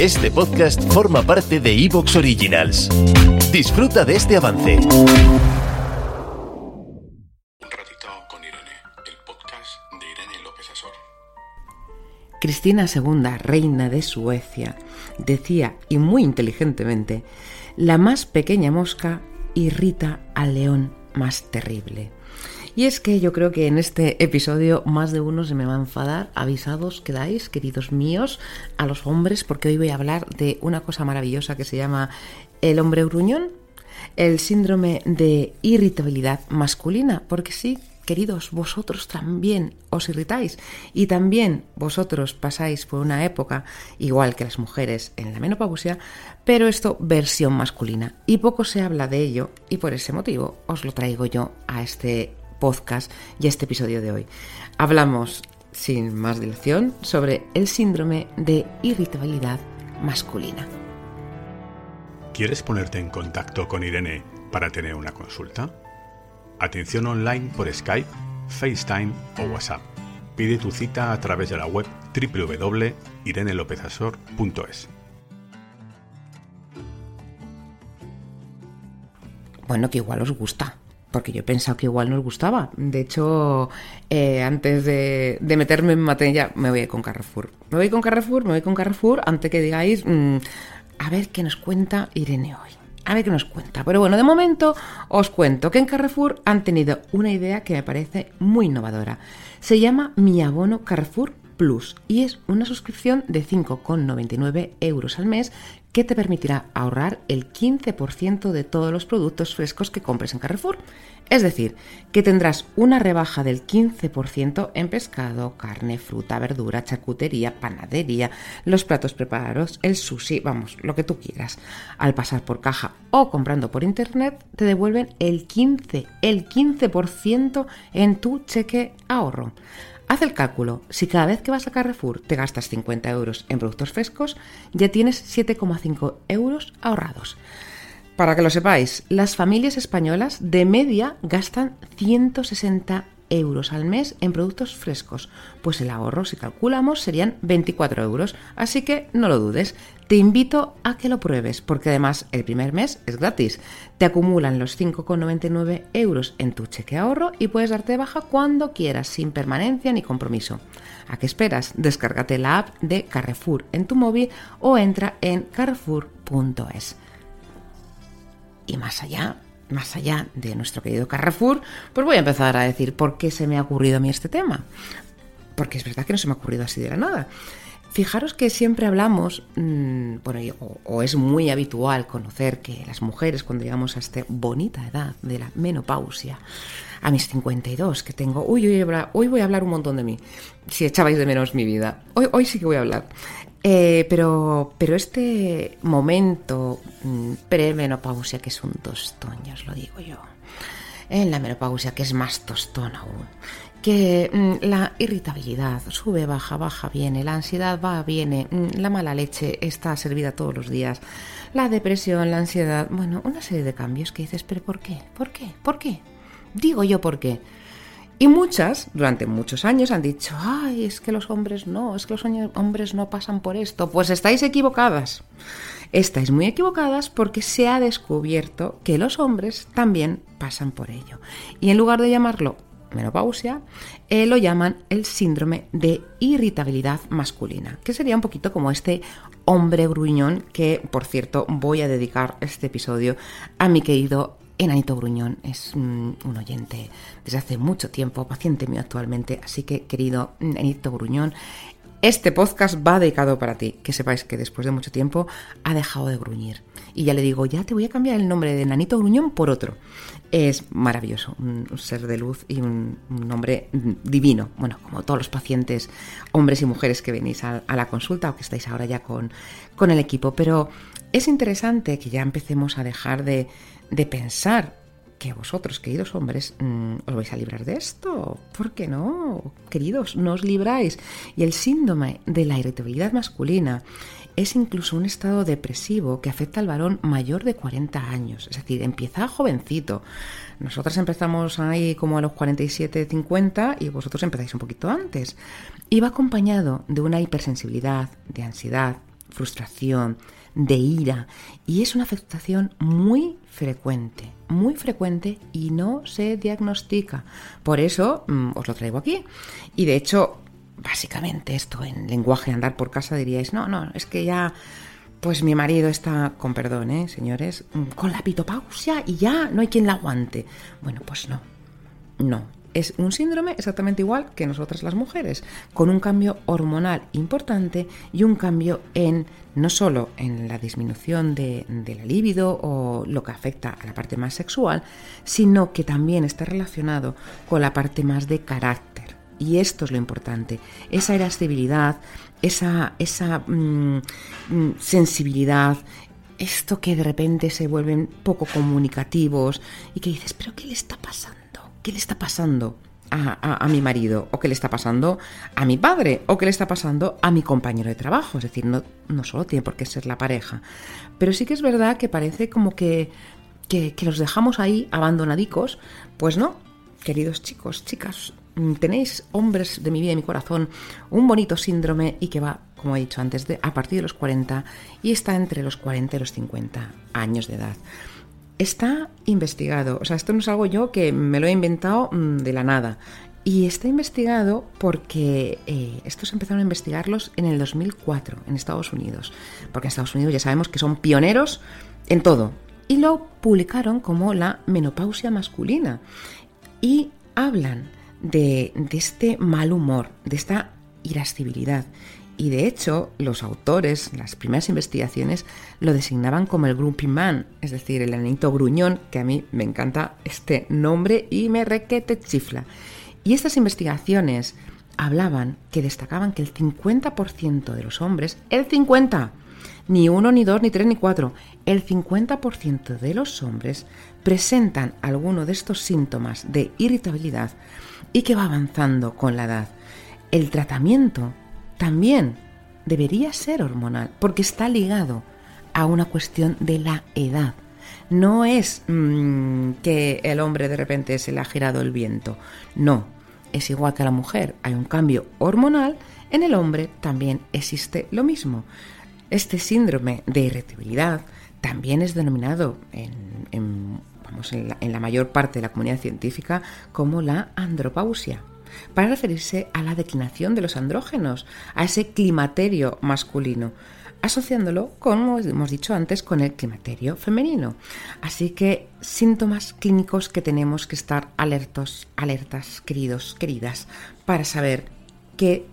Este podcast forma parte de Evox Originals. Disfruta de este avance. Un ratito con Irene, el podcast de Irene López Asor. Cristina II, reina de Suecia, decía, y muy inteligentemente, la más pequeña mosca irrita al león más terrible. Y es que yo creo que en este episodio más de uno se me va a enfadar. Avisados quedáis, queridos míos, a los hombres, porque hoy voy a hablar de una cosa maravillosa que se llama el hombre gruñón, el síndrome de irritabilidad masculina, porque sí, queridos, vosotros también os irritáis y también vosotros pasáis por una época, igual que las mujeres en la menopausia, pero esto versión masculina. Y poco se habla de ello y por ese motivo os lo traigo yo a este podcast y a este episodio de hoy. Hablamos, sin más dilación, sobre el síndrome de irritabilidad masculina. ¿Quieres ponerte en contacto con Irene para tener una consulta? Atención online por Skype, FaceTime o WhatsApp. Pide tu cita a través de la web www.irenelopezasor.es. Bueno, que igual os gusta porque yo he pensado que igual nos gustaba. De hecho, eh, antes de, meterme en materia, me voy con Carrefour. Me voy con Carrefour, me voy con Carrefour, antes que digáis, mm, a ver qué nos cuenta Irene hoy. A ver qué nos cuenta. Pero bueno, de momento os cuento que en Carrefour han tenido una idea que me parece muy innovadora. Se llama Mi Abono Carrefour Plus y es una suscripción de 5,99 euros al mes que te permitirá ahorrar el 15% de todos los productos frescos que compres en Carrefour. Es decir, que tendrás una rebaja del 15% en pescado, carne, fruta, verdura, charcutería, panadería, los platos preparados, el sushi, vamos, lo que tú quieras. Al pasar por caja o comprando por internet, te devuelven el 15, el 15% en tu cheque ahorro. Haz el cálculo, si cada vez que vas a Carrefour te gastas 50 euros en productos frescos, ya tienes 7,5 euros ahorrados. Para que lo sepáis, las familias españolas de media gastan 160 euros al mes en productos frescos, pues el ahorro, si calculamos, serían 24 euros, así que no lo dudes. Te invito a que lo pruebes, porque además el primer mes es gratis. Te acumulan los 5,99 euros en tu cheque ahorro y puedes darte baja cuando quieras, sin permanencia ni compromiso. ¿A qué esperas? Descárgate la app de Carrefour en tu móvil o entra en carrefour.es. Y más allá, más allá de nuestro querido Carrefour, pues voy a empezar a decir por qué se me ha ocurrido a mí este tema. Porque es verdad que no se me ha ocurrido así de la nada. Fijaros que siempre hablamos, mm, o, es muy habitual conocer que las mujeres cuando llegamos a esta bonita edad de la menopausia, a mis 52 que tengo, uy, hoy, voy a hablar un montón de mí, si echabais de menos mi vida, hoy sí que voy a hablar. Eh, pero, pero este momento mm, premenopausia, que es un tostón, ya os lo digo yo, en la menopausia, que es más tostón aún, que mm, la irritabilidad sube, baja, baja, viene, la ansiedad va, viene, mm, la mala leche está servida todos los días, la depresión, la ansiedad, bueno, una serie de cambios que dices, pero ¿por qué? ¿Por qué? ¿Por qué? Digo yo por qué. Y muchas, durante muchos años, han dicho, ay, es que los hombres no, es que los hombres no pasan por esto. Pues estáis equivocadas. Estáis muy equivocadas porque se ha descubierto que los hombres también pasan por ello. Y en lugar de llamarlo menopausia, eh, lo llaman el síndrome de irritabilidad masculina, que sería un poquito como este hombre gruñón que, por cierto, voy a dedicar este episodio a mi querido Enanito Gruñón es un, oyente desde hace mucho tiempo, paciente mío actualmente, así que querido Enanito Gruñón, este podcast va dedicado para ti, que sepáis que después de mucho tiempo ha dejado de gruñir. Y ya le digo, ya te voy a cambiar el nombre de Nanito Gruñón por otro. Es maravilloso, un, ser de luz y un, nombre divino. Bueno, como todos los pacientes, hombres y mujeres que venís a, la consulta o que estáis ahora ya con, con el equipo. Pero es interesante que ya empecemos a dejar de de pensar que vosotros, queridos hombres, mm, os vais a librar de esto. ¿Por qué no? Queridos, no os libráis. Y el síndrome de la irritabilidad masculina es incluso un estado depresivo que afecta al varón mayor de 40 años. Es decir, empieza jovencito. Nosotras empezamos ahí como a los 47, 50 y vosotros empezáis un poquito antes. Y va acompañado de una hipersensibilidad, de ansiedad, frustración, de ira. Y es una afectación muy frecuente, muy frecuente y no se diagnostica. Por eso mm, os lo traigo aquí. Y de hecho, básicamente esto en lenguaje andar por casa diríais, no, no, es que ya pues mi marido está, con perdón, ¿eh, señores, mm, con la pitopausia y ya no hay quien la aguante. Bueno, pues no, no. Es un síndrome exactamente igual que nosotras las mujeres, con un cambio hormonal importante y un cambio en no solo en la disminución de, la libido o lo que afecta a la parte más sexual, sino que también está relacionado con la parte más de carácter. Y esto es lo importante, esa irascibilidad, esa, esa mm, mm, sensibilidad, esto que de repente se vuelven poco comunicativos y que dices, pero ¿qué le está pasando? ¿Qué le está pasando? A, mi marido, o qué le está pasando a mi padre, o qué le está pasando a mi compañero de trabajo. Es decir, no, solo tiene por qué ser la pareja. Pero sí que es verdad que parece como que, que, que los dejamos ahí abandonadicos. Pues no, queridos chicos, chicas, tenéis, hombres de mi vida y mi corazón, un bonito síndrome y que va, como he dicho antes, de, a partir de los 40 y está entre los 40 y los 50 años de edad. Está investigado, o sea, esto no es algo yo que me lo he inventado mm, de la nada. Y está investigado porque eh, estos empezaron a investigarlos en el 2004 en Estados Unidos. Porque en Estados Unidos ya sabemos que son pioneros en todo. Y lo publicaron como la menopausia masculina. Y hablan de, este mal humor, de esta irascibilidad. Y de hecho, los autores, las primeras investigaciones, lo designaban como el Grumpy Man, es decir, el anito gruñón, que a mí me encanta este nombre y me requete chifla. Y estas investigaciones hablaban que destacaban que el 50% de los hombres, el 50%, ni uno, ni dos, ni tres, ni cuatro, el 50% de los hombres presentan alguno de estos síntomas de irritabilidad y que va avanzando con la edad. El tratamiento también debería ser hormonal porque está ligado a una cuestión de la edad. No es mm, que el hombre de repente se le ha girado el viento. No, es igual que a la mujer. Hay un cambio hormonal. En el hombre también existe lo mismo. Este síndrome de irritabilidad también es denominado en en la, mayor parte de la comunidad científica como la andropausia para referirse a la declinación de los andrógenos, a ese climaterio masculino, asociándolo, como hemos dicho antes, con el climaterio femenino. Así que síntomas clínicos que tenemos que estar alertos, alertas, queridos, queridas, para saber qué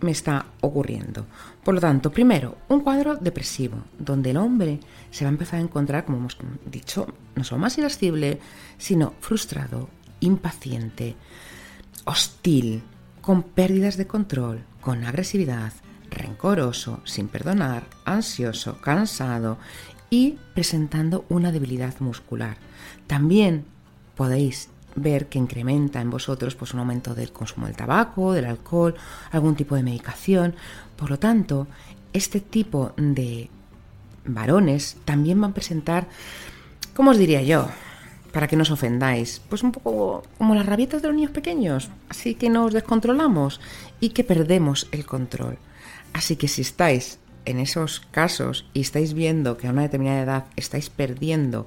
me está ocurriendo. Por lo tanto, primero, un cuadro depresivo, donde el hombre se va a empezar a encontrar, como hemos dicho, no solo más irascible, sino frustrado, impaciente, hostil, con pérdidas de control, con agresividad, rencoroso, sin perdonar, ansioso, cansado y presentando una debilidad muscular. También podéis ver que incrementa en vosotros pues, un aumento del consumo del tabaco, del alcohol, algún tipo de medicación. Por lo tanto, este tipo de varones también van a presentar, ¿cómo os diría yo? Para que no os ofendáis, pues un poco como las rabietas de los niños pequeños, así que nos descontrolamos y que perdemos el control. Así que si estáis en esos casos y estáis viendo que a una determinada edad estáis perdiendo,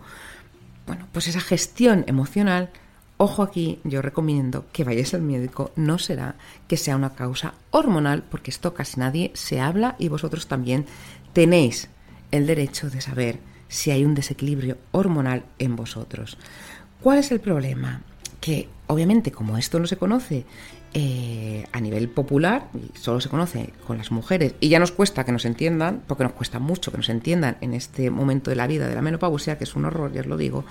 bueno, pues esa gestión emocional, Ojo aquí, yo recomiendo que vayáis al médico, no será que sea una causa hormonal, porque esto casi nadie se habla y vosotros también tenéis el derecho de saber si hay un desequilibrio hormonal en vosotros. ¿Cuál es el problema? Que obviamente como esto no se conoce eh, a nivel popular, solo se conoce con las mujeres, y ya nos cuesta que nos entiendan, porque nos cuesta mucho que nos entiendan en este momento de la vida de la menopausia, que es un horror, ya os lo digo,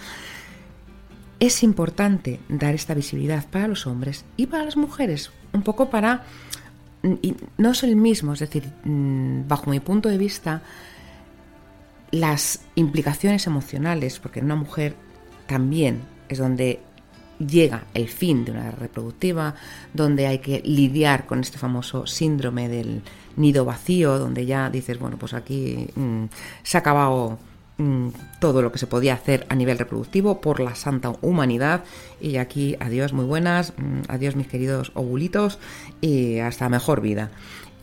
es importante dar esta visibilidad para los hombres y para las mujeres, un poco para... Y no es el mismo, es decir, mm, bajo mi punto de vista, las implicaciones emocionales, porque en una mujer también es donde llega el fin de una reproductiva, donde hay que lidiar con este famoso síndrome del nido vacío, donde ya dices, bueno, pues aquí mm, se ha acabado Mm, todo lo que se podía hacer a nivel reproductivo por la santa humanidad. Y aquí, adiós, muy buenas, mm, adiós mis queridos ovulitos y hasta mejor vida.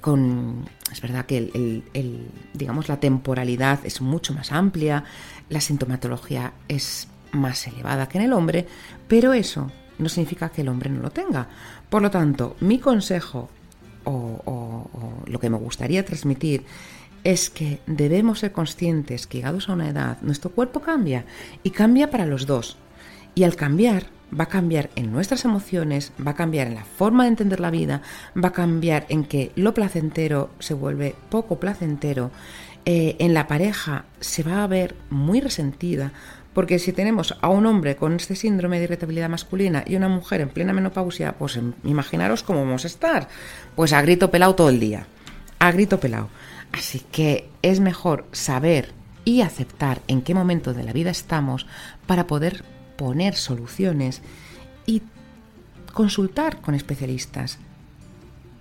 Con, es verdad que el, digamos, la temporalidad es mucho más amplia, la sintomatología es más elevada que en el hombre, pero eso no significa que el hombre no lo tenga. Por lo tanto, mi consejo o, lo que me gustaría transmitir es que debemos ser conscientes que llegados a una edad nuestro cuerpo cambia y cambia para los dos. Y al cambiar, va a cambiar en nuestras emociones, va a cambiar en la forma de entender la vida, va a cambiar en que lo placentero se vuelve poco placentero, eh, en la pareja se va a ver muy resentida, porque si tenemos a un hombre con este síndrome de irritabilidad masculina y una mujer en plena menopausia, pues em, imaginaros cómo vamos a estar, pues a grito pelado todo el día, a grito pelado. Así que es mejor saber y aceptar en qué momento de la vida estamos para poder poner soluciones y consultar con especialistas.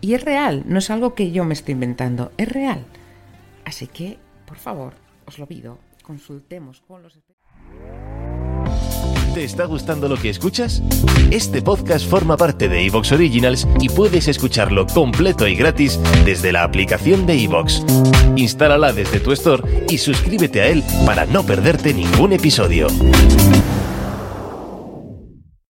Y es real, no es algo que yo me estoy inventando, es real. Así que, por favor, os lo pido, consultemos con los especialistas. ¿Te está gustando lo que escuchas? Este podcast forma parte de Evox Originals y puedes escucharlo completo y gratis desde la aplicación de Evox. Instálala desde tu store y suscríbete a él para no perderte ningún episodio.